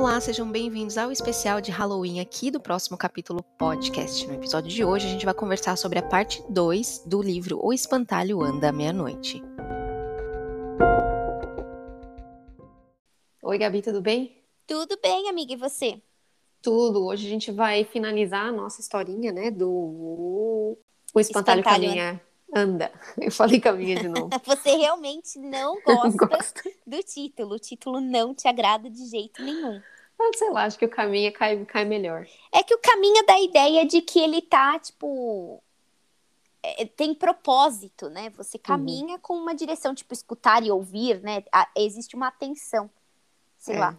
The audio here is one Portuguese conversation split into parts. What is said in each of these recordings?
Olá, sejam bem-vindos ao especial de Halloween aqui do próximo capítulo podcast. No episódio de hoje, a gente vai conversar sobre a parte 2 do livro O Espantalho Anda à Meia-Noite. Oi, Gabi, tudo bem? Tudo bem, amiga, e você? Tudo. Hoje a gente vai finalizar a nossa historinha, né, do O Espantalho, Espantalho Caminha Anda. Eu falei caminha de novo. Você realmente não gosta do título. O título não te agrada de jeito nenhum. Ah, sei lá, acho que o caminho cai, cai melhor. É que o caminho dá a ideia de que ele tá, tipo. É, tem propósito, né? Você uhum. caminha uhum. com uma direção, tipo, escutar e ouvir, né? existe uma atenção. Sei é. lá.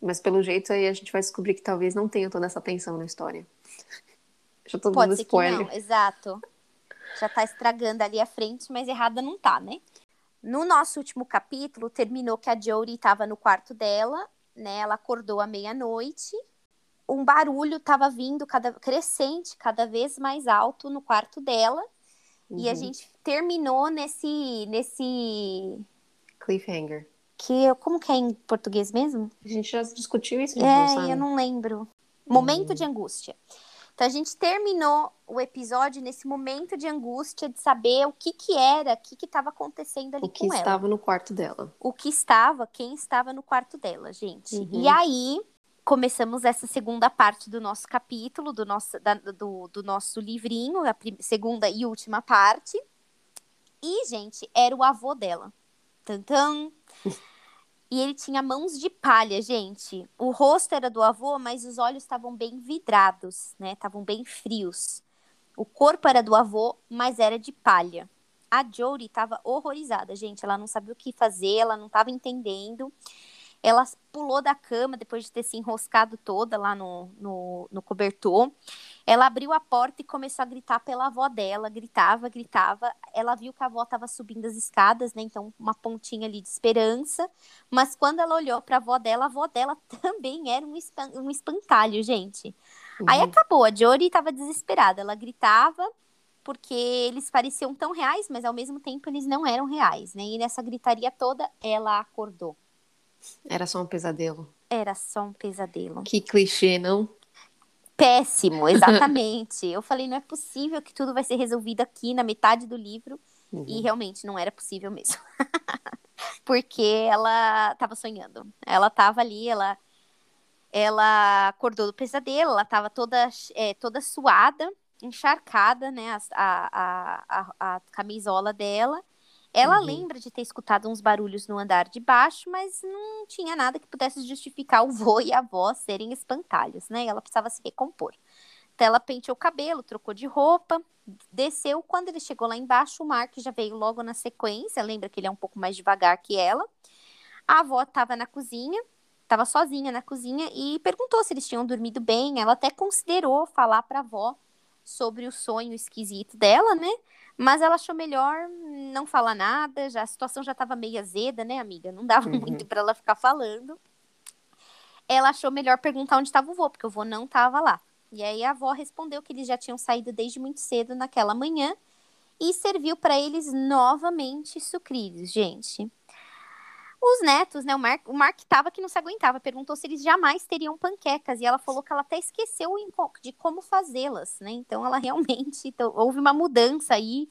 Mas pelo jeito aí a gente vai descobrir que talvez não tenha toda essa atenção na história. Já tô Pode dando spoiler. Não, exato já tá estragando ali a frente, mas errada não tá, né? No nosso último capítulo, terminou que a Jodie estava no quarto dela, né? Ela acordou à meia-noite. Um barulho estava vindo cada crescente, cada vez mais alto no quarto dela. Uhum. E a uhum. gente terminou nesse nesse cliffhanger. Que como que é em português mesmo? A gente já discutiu isso, É, eu não lembro. Momento hum. de angústia. Então a gente terminou o episódio nesse momento de angústia de saber o que que era, o que que estava acontecendo ali com ela. O que estava no quarto dela. O que estava, quem estava no quarto dela, gente. Uhum. E aí começamos essa segunda parte do nosso capítulo, do nosso, da, do, do nosso livrinho, a segunda e última parte. E, gente, era o avô dela. Tantã. E ele tinha mãos de palha, gente. O rosto era do avô, mas os olhos estavam bem vidrados, né? Estavam bem frios. O corpo era do avô, mas era de palha. A Jodie estava horrorizada, gente. Ela não sabia o que fazer, ela não estava entendendo. Ela pulou da cama depois de ter se enroscado toda lá no, no, no, cobertor. Ela abriu a porta e começou a gritar pela avó dela. Gritava, gritava. Ela viu que a avó estava subindo as escadas, né? Então, uma pontinha ali de esperança. Mas quando ela olhou para a avó dela, a avó dela também era um, um espantalho, gente. Uhum. Aí acabou. A Jory estava desesperada. Ela gritava porque eles pareciam tão reais, mas ao mesmo tempo eles não eram reais, né? E nessa gritaria toda, ela acordou. Era só um pesadelo. Era só um pesadelo. Que clichê, não? Péssimo, exatamente. eu falei, não é possível que tudo vai ser resolvido aqui na metade do livro. Uhum. E realmente não era possível mesmo. Porque ela estava sonhando. Ela estava ali, ela ela acordou do pesadelo, ela estava toda, é, toda suada, encharcada, né, a, a, a, a camisola dela, ela uhum. lembra de ter escutado uns barulhos no andar de baixo, mas não tinha nada que pudesse justificar o vô e a avó serem espantalhos, né? Ela precisava se recompor. Então ela penteou o cabelo, trocou de roupa, desceu. Quando ele chegou lá embaixo, o Mark já veio logo na sequência. Lembra que ele é um pouco mais devagar que ela. A avó estava na cozinha, estava sozinha na cozinha e perguntou se eles tinham dormido bem. Ela até considerou falar para a avó sobre o sonho esquisito dela, né? Mas ela achou melhor não falar nada, já a situação já estava meio azeda, né, amiga? Não dava uhum. muito para ela ficar falando. Ela achou melhor perguntar onde estava o vô, porque o vô não estava lá. E aí a avó respondeu que eles já tinham saído desde muito cedo naquela manhã e serviu para eles novamente sucrilhos, gente. Os netos, né? O Mark, o Mark tava que não se aguentava, perguntou se eles jamais teriam panquecas. E ela falou que ela até esqueceu de como fazê-las, né? Então ela realmente. Então, houve uma mudança aí,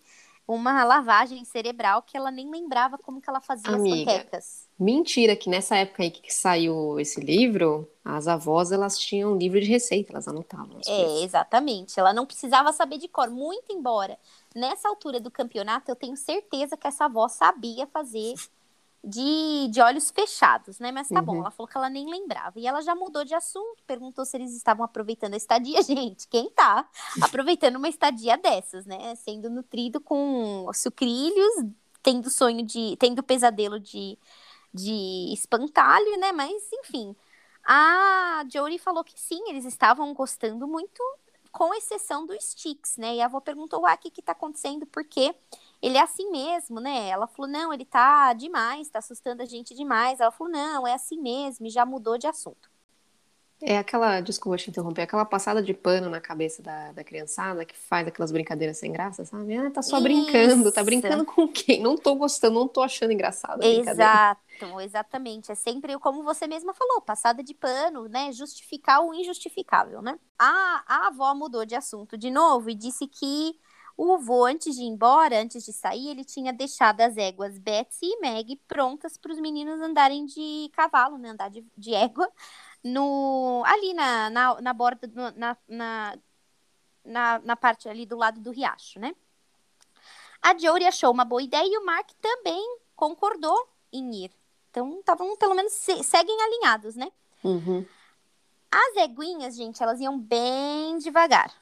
uma lavagem cerebral que ela nem lembrava como que ela fazia Amiga, as panquecas. Mentira, que nessa época aí que saiu esse livro, as avós elas tinham um livro de receita, elas anotavam. é, exatamente. Ela não precisava saber de cor, muito embora. Nessa altura do campeonato, eu tenho certeza que essa avó sabia fazer de, de olhos fechados, né? Mas tá uhum. bom, ela falou que ela nem lembrava. E ela já mudou de assunto, perguntou se eles estavam aproveitando a estadia. Gente, quem tá aproveitando uma estadia dessas, né? Sendo nutrido com sucrilhos, tendo sonho de. tendo pesadelo de, de espantalho, né? Mas, enfim. A Jory falou que sim, eles estavam gostando muito, com exceção do Sticks, né? E a avó perguntou: ah, o que que tá acontecendo? Por quê? Ele é assim mesmo, né? Ela falou, não, ele tá demais, tá assustando a gente demais. Ela falou, não, é assim mesmo, e já mudou de assunto. É aquela, desculpa te interromper, aquela passada de pano na cabeça da, da criançada que faz aquelas brincadeiras sem graça, sabe? Ah, tá só Isso. brincando, tá brincando com quem? Não tô gostando, não tô achando engraçado. Exato. Exato, exatamente. É sempre, como você mesma falou, passada de pano, né? Justificar o injustificável, né? A, a avó mudou de assunto de novo e disse que o vô, antes de ir embora, antes de sair, ele tinha deixado as éguas Betsy e Meg prontas para os meninos andarem de cavalo, né? Andar de, de égua no, ali na, na, na borda, no, na, na, na, na parte ali do lado do riacho, né? A Jory achou uma boa ideia e o Mark também concordou em ir. Então, estavam, pelo menos, se, seguem alinhados, né? Uhum. As eguinhas, gente, elas iam bem devagar,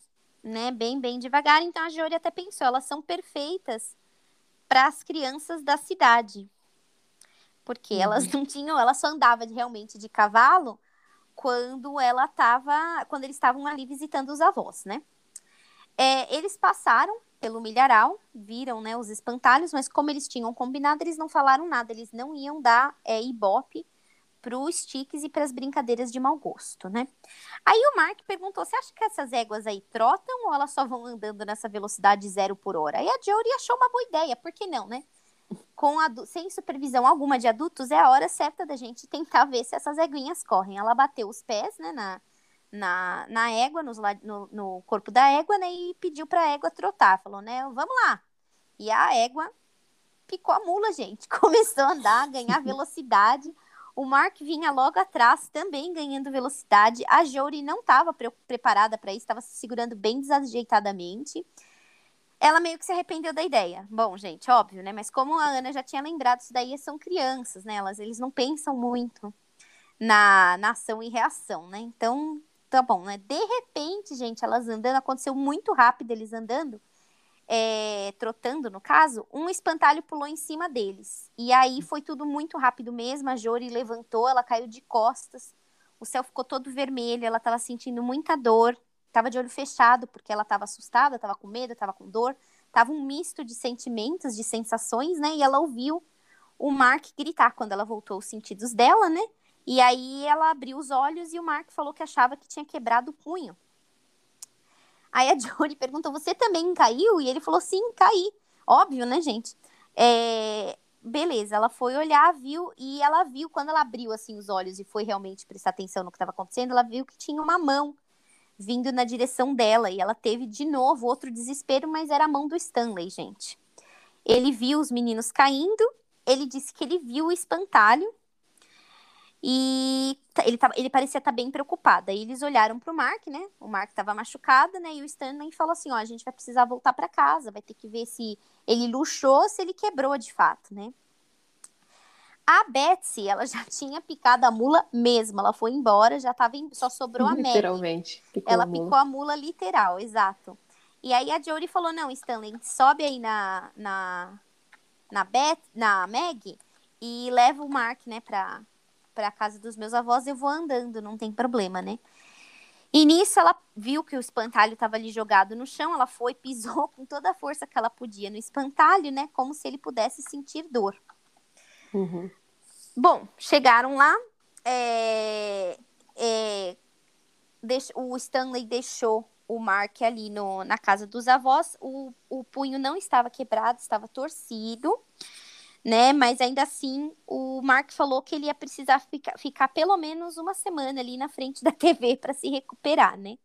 né? Bem, bem devagar. Então, a Jory até pensou, elas são perfeitas para as crianças da cidade. Porque uhum. elas não tinham, ela só andava realmente de cavalo quando ela estava, quando eles estavam ali visitando os avós, né? É, eles passaram pelo milharal, viram né, os espantalhos, mas como eles tinham combinado, eles não falaram nada, eles não iam dar é, ibope para os sticks e para as brincadeiras de mau gosto, né? Aí o Mark perguntou: você acha que essas éguas aí trotam ou elas só vão andando nessa velocidade zero por hora? Aí a Jory achou uma boa ideia, por que não, né? Com sem supervisão alguma de adultos, é a hora certa da gente tentar ver se essas eguinhas correm. Ela bateu os pés, né, na, na, na égua, nos, no, no corpo da égua, né? E pediu para a égua trotar. Falou, né? Vamos lá. E a égua picou a mula, gente. Começou a andar, ganhar velocidade. O Mark vinha logo atrás, também ganhando velocidade. A Jory não estava pre preparada para isso, estava se segurando bem desajeitadamente. Ela meio que se arrependeu da ideia. Bom, gente, óbvio, né? Mas como a Ana já tinha lembrado, isso daí são crianças, né? Elas, eles não pensam muito na, na ação e reação, né? Então, tá bom, né? De repente, gente, elas andando, aconteceu muito rápido eles andando, é, trotando no caso, um espantalho pulou em cima deles. E aí foi tudo muito rápido mesmo. A Jory levantou, ela caiu de costas, o céu ficou todo vermelho, ela estava sentindo muita dor, estava de olho fechado porque ela estava assustada, estava com medo, estava com dor, estava um misto de sentimentos, de sensações, né? E ela ouviu o Mark gritar quando ela voltou os sentidos dela, né? E aí ela abriu os olhos e o Mark falou que achava que tinha quebrado o punho. Aí a Johnny perguntou: Você também caiu? E ele falou: Sim, caí. Óbvio, né, gente? É... Beleza, ela foi olhar, viu, e ela viu, quando ela abriu assim os olhos e foi realmente prestar atenção no que estava acontecendo, ela viu que tinha uma mão vindo na direção dela. E ela teve de novo outro desespero, mas era a mão do Stanley, gente. Ele viu os meninos caindo, ele disse que ele viu o espantalho e ele, tava, ele parecia estar tá bem preocupado. Aí eles olharam para o Mark, né? O Mark estava machucado, né? E o Stanley falou assim: ó, a gente vai precisar voltar para casa, vai ter que ver se ele luxou, se ele quebrou de fato, né? A Betsy, ela já tinha picado a mula mesmo, ela foi embora, já tava em, só sobrou a Meg. Literalmente. Picou ela a picou a mula literal, exato. E aí a Jory falou: não, Stanley, sobe aí na, na, na, Beth, na Meg e leva o Mark, né, pra, para a casa dos meus avós, eu vou andando, não tem problema, né? E nisso ela viu que o espantalho estava ali jogado no chão, ela foi, pisou com toda a força que ela podia no espantalho, né? Como se ele pudesse sentir dor. Uhum. Bom, chegaram lá, é, é, deix, o Stanley deixou o Mark ali no, na casa dos avós, o, o punho não estava quebrado, estava torcido né? Mas ainda assim, o Mark falou que ele ia precisar ficar, ficar pelo menos uma semana ali na frente da TV para se recuperar, né?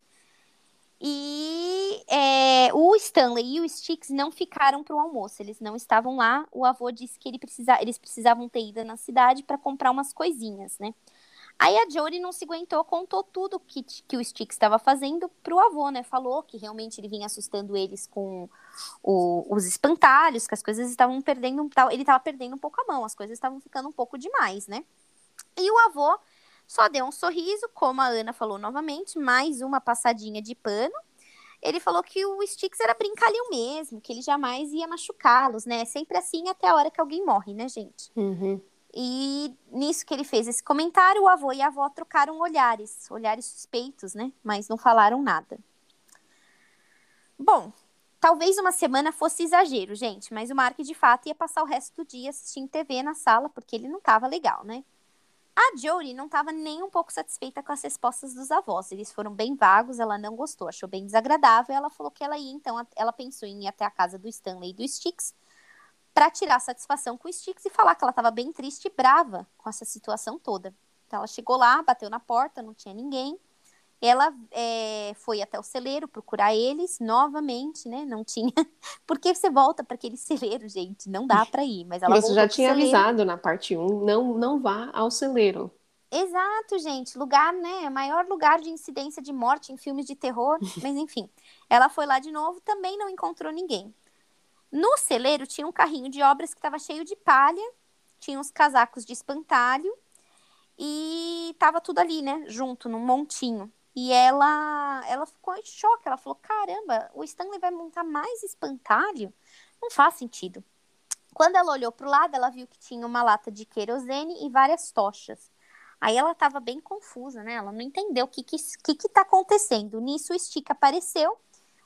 E é, o Stanley e o Sticks não ficaram para o almoço, eles não estavam lá. O avô disse que ele precisa, eles precisavam ter ido na cidade para comprar umas coisinhas, né? Aí a Jory não se aguentou, contou tudo que, que o Stick estava fazendo pro avô, né? Falou que realmente ele vinha assustando eles com o, os espantalhos, que as coisas estavam perdendo, ele estava perdendo um pouco a mão, as coisas estavam ficando um pouco demais, né? E o avô só deu um sorriso, como a Ana falou novamente, mais uma passadinha de pano. Ele falou que o Sticks era brincalhão mesmo, que ele jamais ia machucá-los, né? Sempre assim até a hora que alguém morre, né, gente? Uhum. E nisso que ele fez esse comentário, o avô e a avó trocaram olhares, olhares suspeitos, né? Mas não falaram nada. Bom, talvez uma semana fosse exagero, gente, mas o Mark de fato ia passar o resto do dia assistindo TV na sala, porque ele não estava legal, né? A Jory não estava nem um pouco satisfeita com as respostas dos avós. Eles foram bem vagos, ela não gostou, achou bem desagradável. Ela falou que ela ia, então, ela pensou em ir até a casa do Stanley e do Sticks para tirar satisfação com o Sticks e falar que ela estava bem triste e brava com essa situação toda. Então ela chegou lá, bateu na porta, não tinha ninguém. Ela é, foi até o celeiro procurar eles novamente, né? Não tinha. Porque você volta para aquele celeiro, gente? Não dá para ir. Mas ela Você já tinha avisado na parte 1, não, não vá ao celeiro. Exato, gente. Lugar, né? Maior lugar de incidência de morte em filmes de terror. Mas enfim, ela foi lá de novo, também não encontrou ninguém. No celeiro tinha um carrinho de obras que estava cheio de palha, tinha uns casacos de espantalho e tava tudo ali, né? Junto, num montinho. E ela, ela ficou em choque. Ela falou: caramba, o Stanley vai montar mais espantalho? Não faz sentido. Quando ela olhou para o lado, ela viu que tinha uma lata de querosene e várias tochas. Aí ela estava bem confusa, né? Ela não entendeu o que que, que, que tá acontecendo. Nisso o Stick apareceu.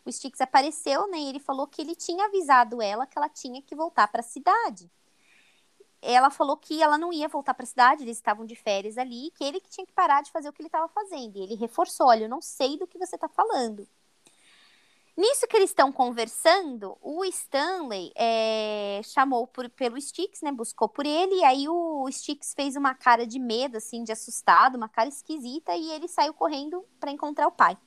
O Sticks apareceu, né? E ele falou que ele tinha avisado ela que ela tinha que voltar para a cidade ela falou que ela não ia voltar para a cidade, eles estavam de férias ali, que ele que tinha que parar de fazer o que ele estava fazendo. E ele reforçou: olha, eu não sei do que você está falando. Nisso que eles estão conversando, o Stanley é, chamou por, pelo Sticks, né? Buscou por ele, e aí o Sticks fez uma cara de medo, assim, de assustado, uma cara esquisita, e ele saiu correndo para encontrar o pai.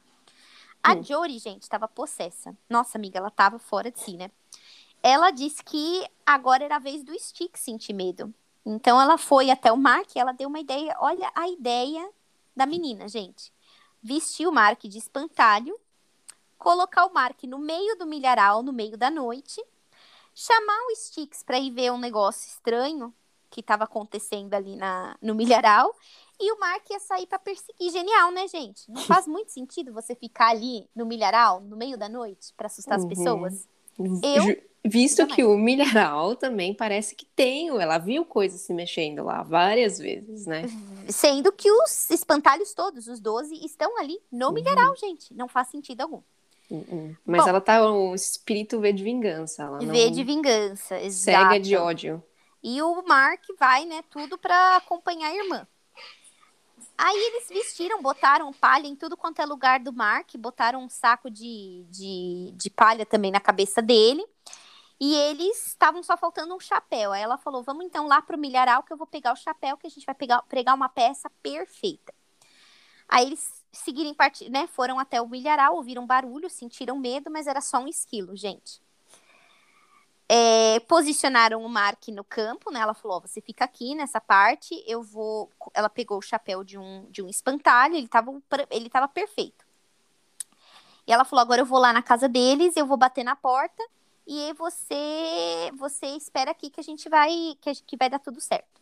A hum. Jory, gente, estava possessa. Nossa, amiga, ela estava fora de si, né? ela disse que agora era a vez do Stick sentir medo. Então ela foi até o Mark e ela deu uma ideia. Olha a ideia da menina, gente. Vestir o Mark de espantalho, colocar o Mark no meio do milharal, no meio da noite, chamar o Sticks para ir ver um negócio estranho que estava acontecendo ali na, no milharal. E o Mark ia sair para perseguir. Genial, né, gente? Não faz muito sentido você ficar ali no milharal, no meio da noite, para assustar uhum. as pessoas. Eu Visto que o milharal também parece que tem, ela viu coisas se mexendo lá várias vezes, né? Sendo que os espantalhos todos, os 12, estão ali no uhum. milharal, gente. Não faz sentido algum. Uhum. Mas Bom, ela tá um espírito V de vingança. Ela. V de vingança, exato. Cega de ódio. E o Mark vai, né, tudo para acompanhar a irmã. Aí eles vestiram, botaram palha em tudo quanto é lugar do Mark, botaram um saco de, de, de palha também na cabeça dele. E eles estavam só faltando um chapéu. Aí ela falou: vamos então lá pro milharal que eu vou pegar o chapéu, que a gente vai pegar, pregar uma peça perfeita. Aí eles seguiram né? Foram até o milharal, ouviram barulho, sentiram medo, mas era só um esquilo, gente. É, posicionaram o Mark no campo, né? Ela falou: você fica aqui nessa parte, eu vou. Ela pegou o chapéu de um, de um espantalho, ele estava ele tava perfeito. E ela falou: agora eu vou lá na casa deles, eu vou bater na porta e você você espera aqui que a gente vai que, que vai dar tudo certo.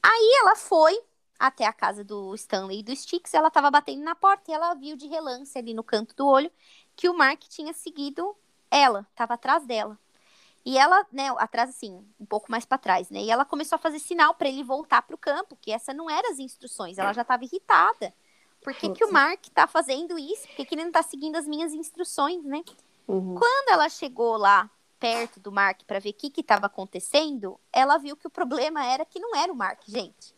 Aí ela foi até a casa do Stanley e do Sticks, ela estava batendo na porta e ela viu de relance ali no canto do olho que o Mark tinha seguido ela, estava atrás dela. E ela, né, atrás assim, um pouco mais para trás, né? E ela começou a fazer sinal para ele voltar para o campo, que essa não eram as instruções, ela já estava irritada. Por que, que o Mark tá fazendo isso? Por que, que ele não tá seguindo as minhas instruções, né? Uhum. Quando ela chegou lá perto do Mark para ver o que estava acontecendo, ela viu que o problema era que não era o Mark, gente.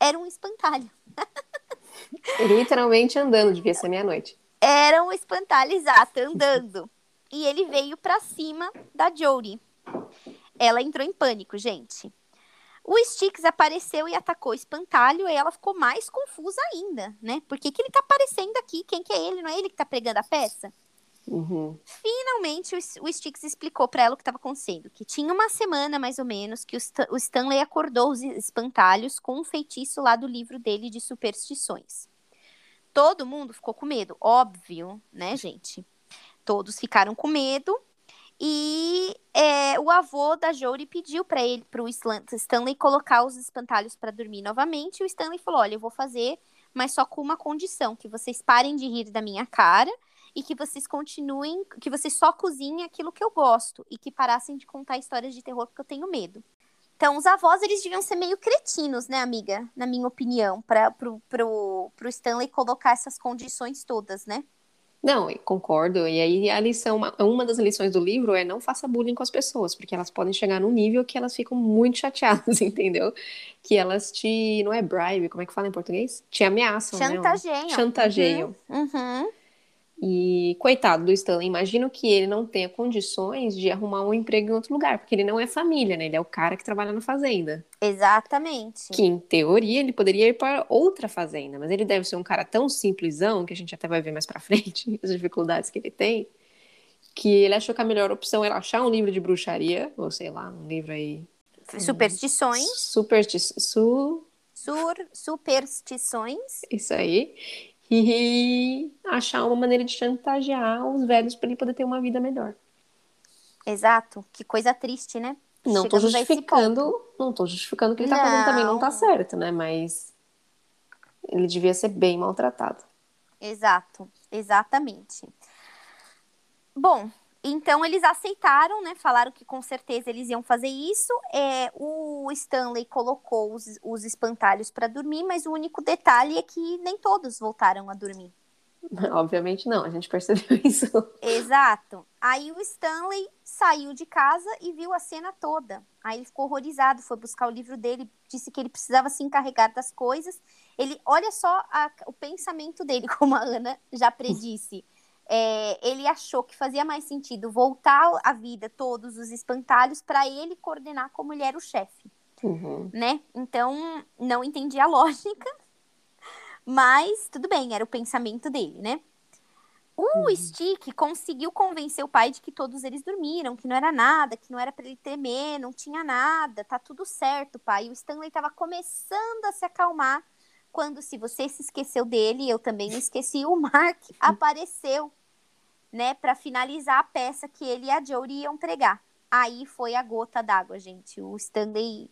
Era um espantalho. Literalmente andando, devia ser meia-noite. Era um espantalho exato, andando. e ele veio para cima da Jodie. Ela entrou em pânico, gente. O Sticks apareceu e atacou o espantalho e ela ficou mais confusa ainda, né? Por que, que ele tá aparecendo aqui? Quem que é ele? Não é ele que tá pregando a peça? Uhum. Finalmente, o, Sticks explicou para ela o que estava acontecendo. Que tinha uma semana, mais ou menos, que o, St o Stanley acordou os espantalhos com um feitiço lá do livro dele de superstições. Todo mundo ficou com medo, óbvio, né, gente? Todos ficaram com medo. E é, o avô da Jory pediu para ele, para o Stanley, colocar os espantalhos para dormir novamente. E o Stanley falou: Olha, eu vou fazer, mas só com uma condição: que vocês parem de rir da minha cara e que vocês continuem, que vocês só cozinhem aquilo que eu gosto e que parassem de contar histórias de terror porque eu tenho medo. Então, os avós, eles deviam ser meio cretinos, né, amiga? Na minha opinião, para pro, pro, pro Stanley colocar essas condições todas, né? Não, concordo. E aí a lição, uma, das lições do livro é não faça bullying com as pessoas, porque elas podem chegar num nível que elas ficam muito chateadas, entendeu? Que elas te, não é bribe, como é que fala em português? Te ameaçam, Chantageiam. né? Chantageiam. Uhum. uhum. E coitado do Stanley, imagino que ele não tenha condições de arrumar um emprego em outro lugar, porque ele não é família, né? Ele é o cara que trabalha na fazenda. Exatamente. Que em teoria ele poderia ir para outra fazenda, mas ele deve ser um cara tão simplesão, que a gente até vai ver mais pra frente, as dificuldades que ele tem, que ele achou que a melhor opção era achar um livro de bruxaria, ou sei lá, um livro aí. Superstições. Supersti su... Sur, superstições. Isso aí e achar uma maneira de chantagear os velhos para ele poder ter uma vida melhor. Exato. Que coisa triste, né? Não estou justificando, não tô justificando que ele está fazendo também não está certo, né? Mas ele devia ser bem maltratado. Exato, exatamente. Bom, então eles aceitaram, né? Falaram que com certeza eles iam fazer isso. É, o Stanley colocou os, os espantalhos para dormir, mas o único detalhe é que nem todos voltaram a dormir. Obviamente não, a gente percebeu isso. Exato. Aí o Stanley saiu de casa e viu a cena toda. Aí ele ficou horrorizado, foi buscar o livro dele, disse que ele precisava se encarregar das coisas. Ele, olha só a, o pensamento dele, como a Ana já predisse é, ele achou que fazia mais sentido voltar à vida todos os espantalhos para ele coordenar como ele era o chefe. Uhum. Né? Então, não entendi a lógica, mas tudo bem, era o pensamento dele, né? O uhum. Stick conseguiu convencer o pai de que todos eles dormiram, que não era nada, que não era para ele temer, não tinha nada, tá tudo certo, pai. O Stanley estava começando a se acalmar quando, se você se esqueceu dele, eu também me esqueci, o Mark apareceu né, para finalizar a peça que ele e a Jodie iam pregar. Aí foi a gota d'água, gente. O Stanley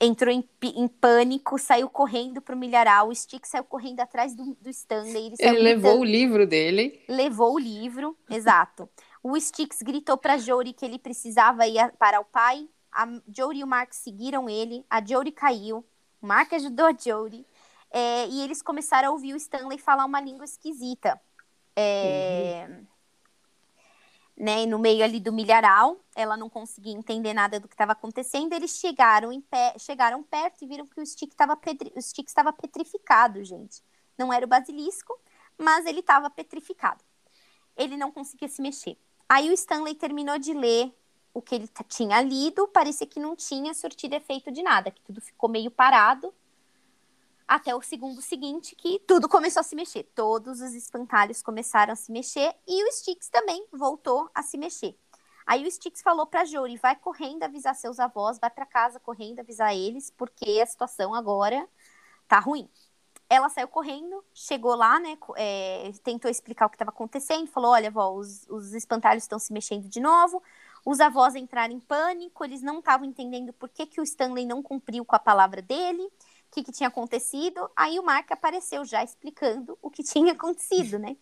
entrou em, em, pânico, saiu correndo pro milharal, o Stick saiu correndo atrás do, do Stanley. Ele, ele levou o livro dele. Levou o livro, exato. O Sticks gritou para Jory que ele precisava ir para o pai. A Jory e o Mark seguiram ele. A Jory caiu. O Mark ajudou a Jory. É, e eles começaram a ouvir o Stanley falar uma língua esquisita. É, uhum né, no meio ali do milharal, ela não conseguia entender nada do que estava acontecendo. Eles chegaram, em pé, chegaram perto e viram que o stick estava petri, o stick estava petrificado, gente. Não era o basilisco, mas ele estava petrificado. Ele não conseguia se mexer. Aí o Stanley terminou de ler o que ele tinha lido, parecia que não tinha surtido efeito de nada, que tudo ficou meio parado até o segundo seguinte que tudo começou a se mexer. Todos os espantalhos começaram a se mexer e o Sticks também voltou a se mexer. Aí o Sticks falou para Jory, vai correndo avisar seus avós, vai para casa correndo avisar eles, porque a situação agora tá ruim. Ela saiu correndo, chegou lá, né, é, tentou explicar o que estava acontecendo, falou, olha, vó, os, os espantalhos estão se mexendo de novo, os avós entraram em pânico, eles não estavam entendendo por que, que o Stanley não cumpriu com a palavra dele, o que, que tinha acontecido. Aí o Mark apareceu já explicando o que tinha acontecido, né?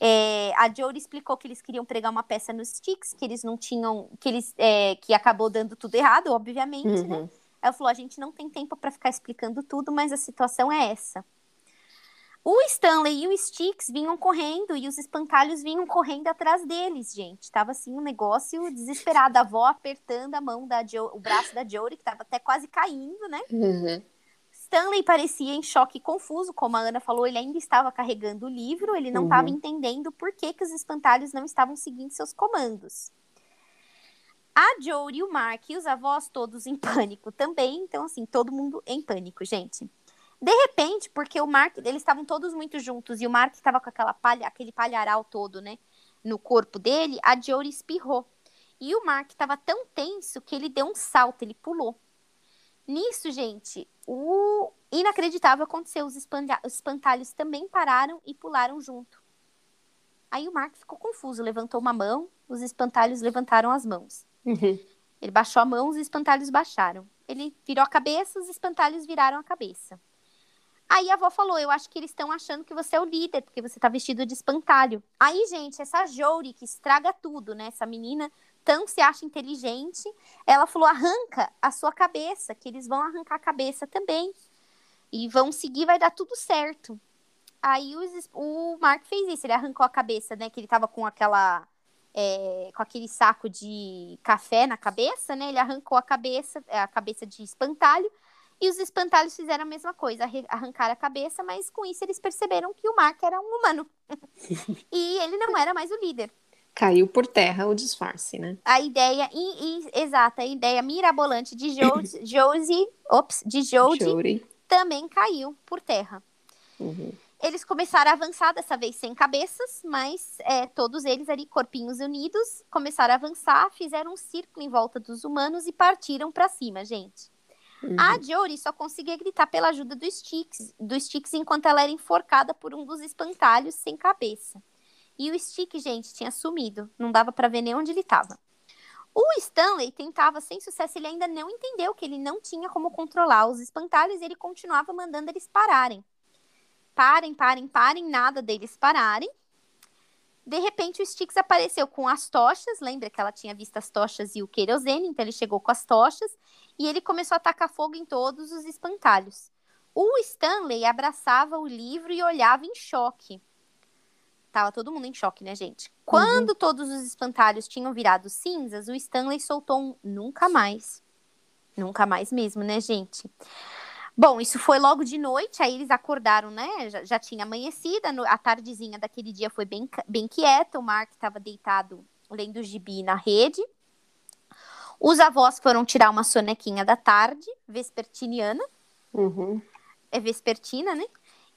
É, a Jory explicou que eles queriam pregar uma peça nos sticks, que eles não tinham, que eles, é, que acabou dando tudo errado, obviamente, né? uhum. né? Ela falou: a gente não tem tempo para ficar explicando tudo, mas a situação é essa. O Stanley e o Sticks vinham correndo e os espantalhos vinham correndo atrás deles, gente. Tava assim um negócio desesperado. A avó apertando a mão da jo o braço da Jory, que tava até quase caindo, né? Uhum. Stanley parecia em choque e confuso, como a Ana falou, ele ainda estava carregando o livro, ele não estava uhum. entendendo por que, que os espantalhos não estavam seguindo seus comandos. A Jory, o Mark e os avós todos em pânico também, então assim, todo mundo em pânico, gente. De repente, porque o Mark, eles estavam todos muito juntos e o Mark estava com aquela palha, aquele palharal todo, né, no corpo dele, a Jory espirrou. E o Mark estava tão tenso que ele deu um salto, ele pulou. Nisso, gente, o inacreditável aconteceu. Os, os espantalhos também pararam e pularam junto. Aí o Mark ficou confuso, levantou uma mão, os espantalhos levantaram as mãos. Uhum. Ele baixou a mão, os espantalhos baixaram. Ele virou a cabeça, os espantalhos viraram a cabeça. Aí a avó falou: Eu acho que eles estão achando que você é o líder, porque você tá vestido de espantalho. Aí, gente, essa Jory que estraga tudo, né? Essa menina tão se acha inteligente, ela falou: arranca a sua cabeça, que eles vão arrancar a cabeça também. E vão seguir, vai dar tudo certo. Aí os, o Mark fez isso, ele arrancou a cabeça, né? Que ele tava com aquela. É, com aquele saco de café na cabeça, né? Ele arrancou a cabeça, a cabeça de espantalho E os espantalhos fizeram a mesma coisa, arrancaram a cabeça, mas com isso eles perceberam que o Mark era um humano. e ele não era mais o líder. Caiu por terra o disfarce, né? A ideia, exata, a ideia mirabolante de Josie, Josie ops, de Jodie também caiu por terra. Uhum. Eles começaram a avançar, dessa vez sem cabeças, mas é, todos eles ali, corpinhos unidos, começaram a avançar, fizeram um círculo em volta dos humanos e partiram para cima, gente. Uhum. A Jory só conseguia gritar pela ajuda do Sticks, do Sticks enquanto ela era enforcada por um dos espantalhos sem cabeça. E o Stick, gente, tinha sumido. Não dava para ver nem onde ele estava. O Stanley tentava sem sucesso, ele ainda não entendeu que ele não tinha como controlar os espantalhos e ele continuava mandando eles pararem. Parem, parem, parem, nada deles pararem. De repente, o Sticks apareceu com as tochas. Lembra que ela tinha visto as tochas e o querosene, então ele chegou com as tochas e ele começou a atacar fogo em todos os espantalhos. O Stanley abraçava o livro e olhava em choque. Tava todo mundo em choque, né, gente? Quando uhum. todos os espantalhos tinham virado cinzas, o Stanley soltou um nunca mais. Nunca mais mesmo, né, gente? Bom, isso foi logo de noite, aí eles acordaram, né? Já, já tinha amanhecida, a tardezinha daquele dia foi bem, bem quieta, o Mark estava deitado lendo o gibi na rede. Os avós foram tirar uma sonequinha da tarde, vespertiniana. Uhum. É vespertina, né?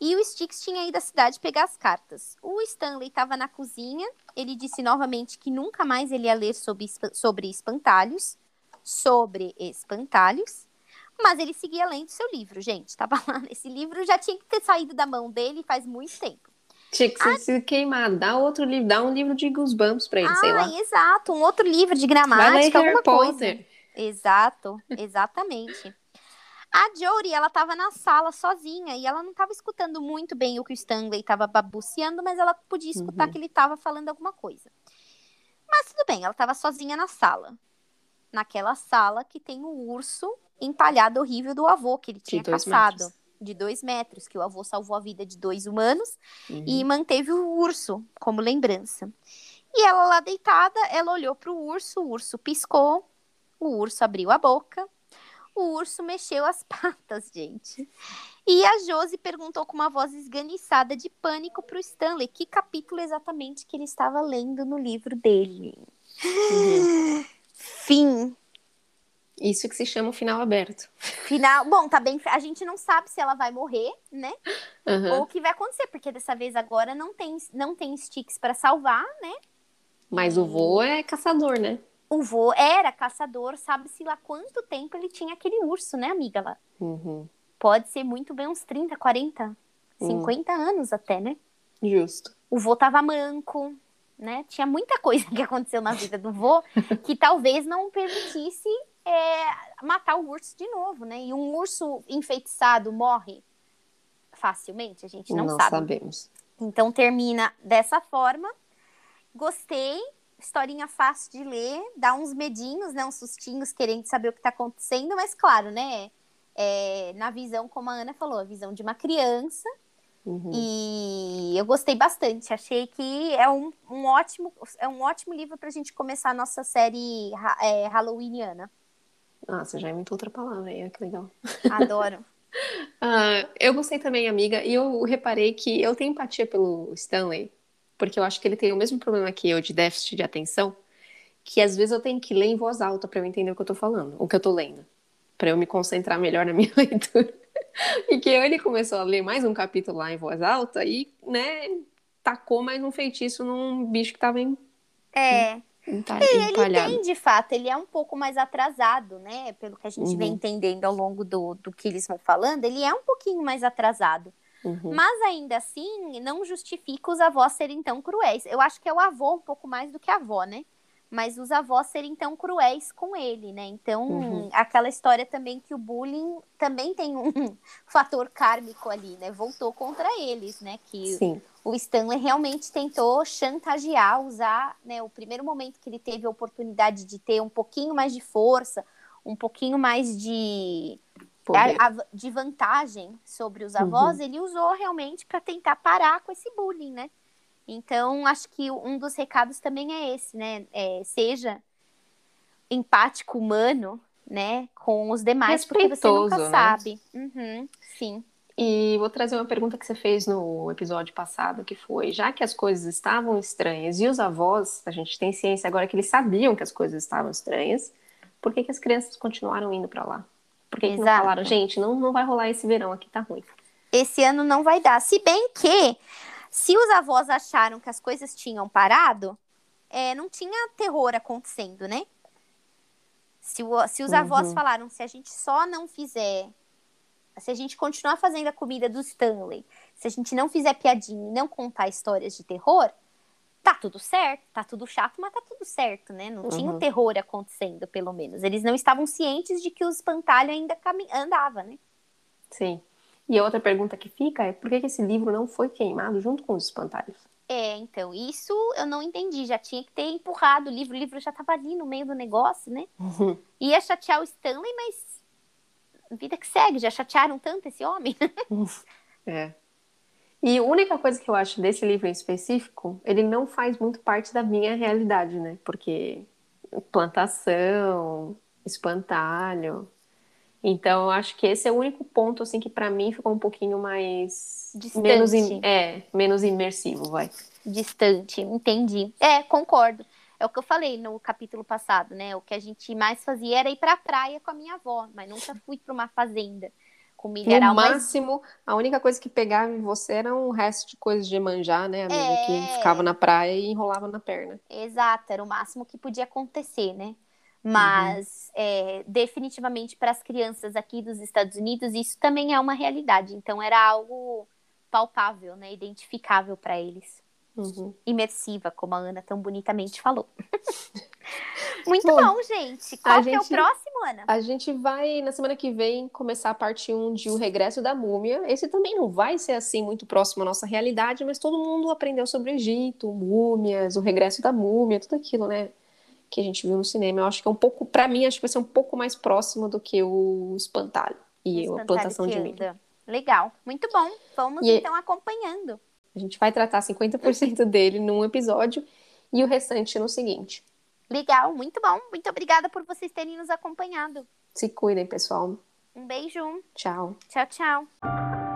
E o Sticks tinha ido à cidade pegar as cartas. O Stanley estava na cozinha. Ele disse novamente que nunca mais ele ia ler sobre, sobre espantalhos. Sobre espantalhos. Mas ele seguia lendo seu livro, gente. Tava lá nesse livro, já tinha que ter saído da mão dele faz muito tempo. Tinha que ser sido queimado. Dá outro livro, dá um livro de Goosebumps pra ele, ah, sei lá. exato. Um outro livro de gramática, alguma Harry coisa. Potter. Exato, exatamente. A Jory, ela tava na sala sozinha e ela não tava escutando muito bem o que o Stanley tava babuceando, mas ela podia escutar uhum. que ele tava falando alguma coisa. Mas tudo bem, ela tava sozinha na sala. Naquela sala que tem o urso empalhado horrível do avô que ele tinha caçado. Metros. De dois metros, que o avô salvou a vida de dois humanos uhum. e manteve o urso como lembrança. E ela lá deitada, ela olhou para o urso, o urso piscou, o urso abriu a boca, o urso mexeu as patas, gente. E a Josi perguntou com uma voz esganiçada de pânico para o Stanley que capítulo exatamente que ele estava lendo no livro dele. Uhum. Fim. Isso que se chama o final aberto. Final. Bom, tá bem. A gente não sabe se ela vai morrer, né? Uhum. Ou o que vai acontecer, porque dessa vez agora não tem, não tem sticks para salvar, né? Mas o vô é caçador, né? O vô era caçador, sabe-se lá quanto tempo ele tinha aquele urso, né, amiga lá? Uhum. Pode ser muito bem uns 30, 40, 50 uhum. anos até, né? Justo. O vô tava manco, né? Tinha muita coisa que aconteceu na vida do vô que talvez não permitisse é, matar o urso de novo, né? E um urso enfeitiçado morre facilmente? A gente não, não sabe. sabemos. Então termina dessa forma. Gostei, historinha fácil de ler, dá uns medinhos, né? Uns sustinhos querendo saber o que está acontecendo, mas claro, né? É, na visão, como a Ana falou, a visão de uma criança. Uhum. E eu gostei bastante. Achei que é um, um ótimo é um ótimo livro para a gente começar a nossa série é, Halloweeniana. Nossa, já é muito outra palavra aí, que legal. Adoro. uh, eu gostei também, amiga, e eu reparei que eu tenho empatia pelo Stanley, porque eu acho que ele tem o mesmo problema que eu de déficit de atenção, que às vezes eu tenho que ler em voz alta para eu entender o que eu tô falando, o que eu tô lendo, para eu me concentrar melhor na minha leitura. e que ele começou a ler mais um capítulo lá em voz alta e, né, tacou mais um feitiço num bicho que tava em. É. Empalhado. Ele tem, de fato, ele é um pouco mais atrasado, né? Pelo que a gente uhum. vem entendendo ao longo do, do que eles vão falando, ele é um pouquinho mais atrasado. Uhum. Mas ainda assim, não justifica os avós serem tão cruéis. Eu acho que é o avô um pouco mais do que a avó, né? Mas os avós serem tão cruéis com ele, né? Então, uhum. aquela história também que o bullying também tem um fator kármico ali, né? Voltou contra eles, né? Que Sim o Stanley realmente tentou chantagear, usar, né, o primeiro momento que ele teve a oportunidade de ter um pouquinho mais de força, um pouquinho mais de, a, a, de vantagem sobre os avós, uhum. ele usou realmente para tentar parar com esse bullying, né? Então, acho que um dos recados também é esse, né? É, seja empático humano, né, com os demais, porque você nunca né? sabe. Uhum, sim. E vou trazer uma pergunta que você fez no episódio passado, que foi, já que as coisas estavam estranhas e os avós, a gente tem ciência agora que eles sabiam que as coisas estavam estranhas, por que, que as crianças continuaram indo pra lá? Por que, que não falaram, gente, não, não vai rolar esse verão aqui, tá ruim. Esse ano não vai dar. Se bem que, se os avós acharam que as coisas tinham parado, é, não tinha terror acontecendo, né? Se, o- se os avós Uhum. falaram, se a gente só não fizer, se a gente continuar fazendo a comida do Stanley, se a gente não fizer piadinha e não contar histórias de terror, tá tudo certo, tá tudo chato, mas tá tudo certo, né? Não tinha Uhum. o terror acontecendo, pelo menos. Eles não estavam cientes de que o espantalho ainda andava, né? Sim. E a outra pergunta que fica é, por que, que esse livro não foi queimado junto com os espantalhos? É, então, isso eu não entendi. Já tinha que ter empurrado o livro. O livro já tava ali no meio do negócio, né? Ia chatear o Stanley, mas vida que segue. Já chatearam tanto esse homem. É. E a única coisa que eu acho desse livro em específico, ele não faz muito parte da minha realidade, né? Porque plantação, espantalho. Então, eu acho que esse é o único ponto, assim, que pra mim ficou um pouquinho mais... Distante. Menos, im- é, menos imersivo, vai. Distante, entendi. É, concordo. É o que eu falei no capítulo passado, né? O que a gente mais fazia era ir pra praia com a minha avó, mas nunca fui pra uma fazenda com milharal. No máximo, a única coisa que pegava em você era um resto de coisas de manjar, né, amiga? É. Que ficava na praia e enrolava na perna. Exato, era o máximo que podia acontecer, né? Uhum. Mas é, definitivamente para as crianças aqui dos Estados Unidos isso também é uma realidade. Então era algo palpável, né? Identificável para eles. Uhum. Imersiva, como a Ana tão bonitamente falou. Muito Bom, bom, gente. Qual a que é o gente- próximo, Ana? A gente vai, na semana que vem, começar a parte 1 de O Regresso da Múmia. Esse também não vai ser assim muito próximo à nossa realidade, mas todo mundo aprendeu sobre o Egito, múmias, o regresso da múmia, tudo aquilo, né? Que a gente viu no cinema. Eu acho que é um pouco, pra mim, acho que vai ser um pouco mais próximo do que o espantalho e a Espantalho plantação que de milho. Legal, muito bom. Vamos E- então acompanhando. A gente vai tratar 50% dele num episódio e o restante no seguinte. Legal, muito bom. Muito obrigada por vocês terem nos acompanhado. Se cuidem, pessoal. Um beijo. Tchau. Tchau, tchau.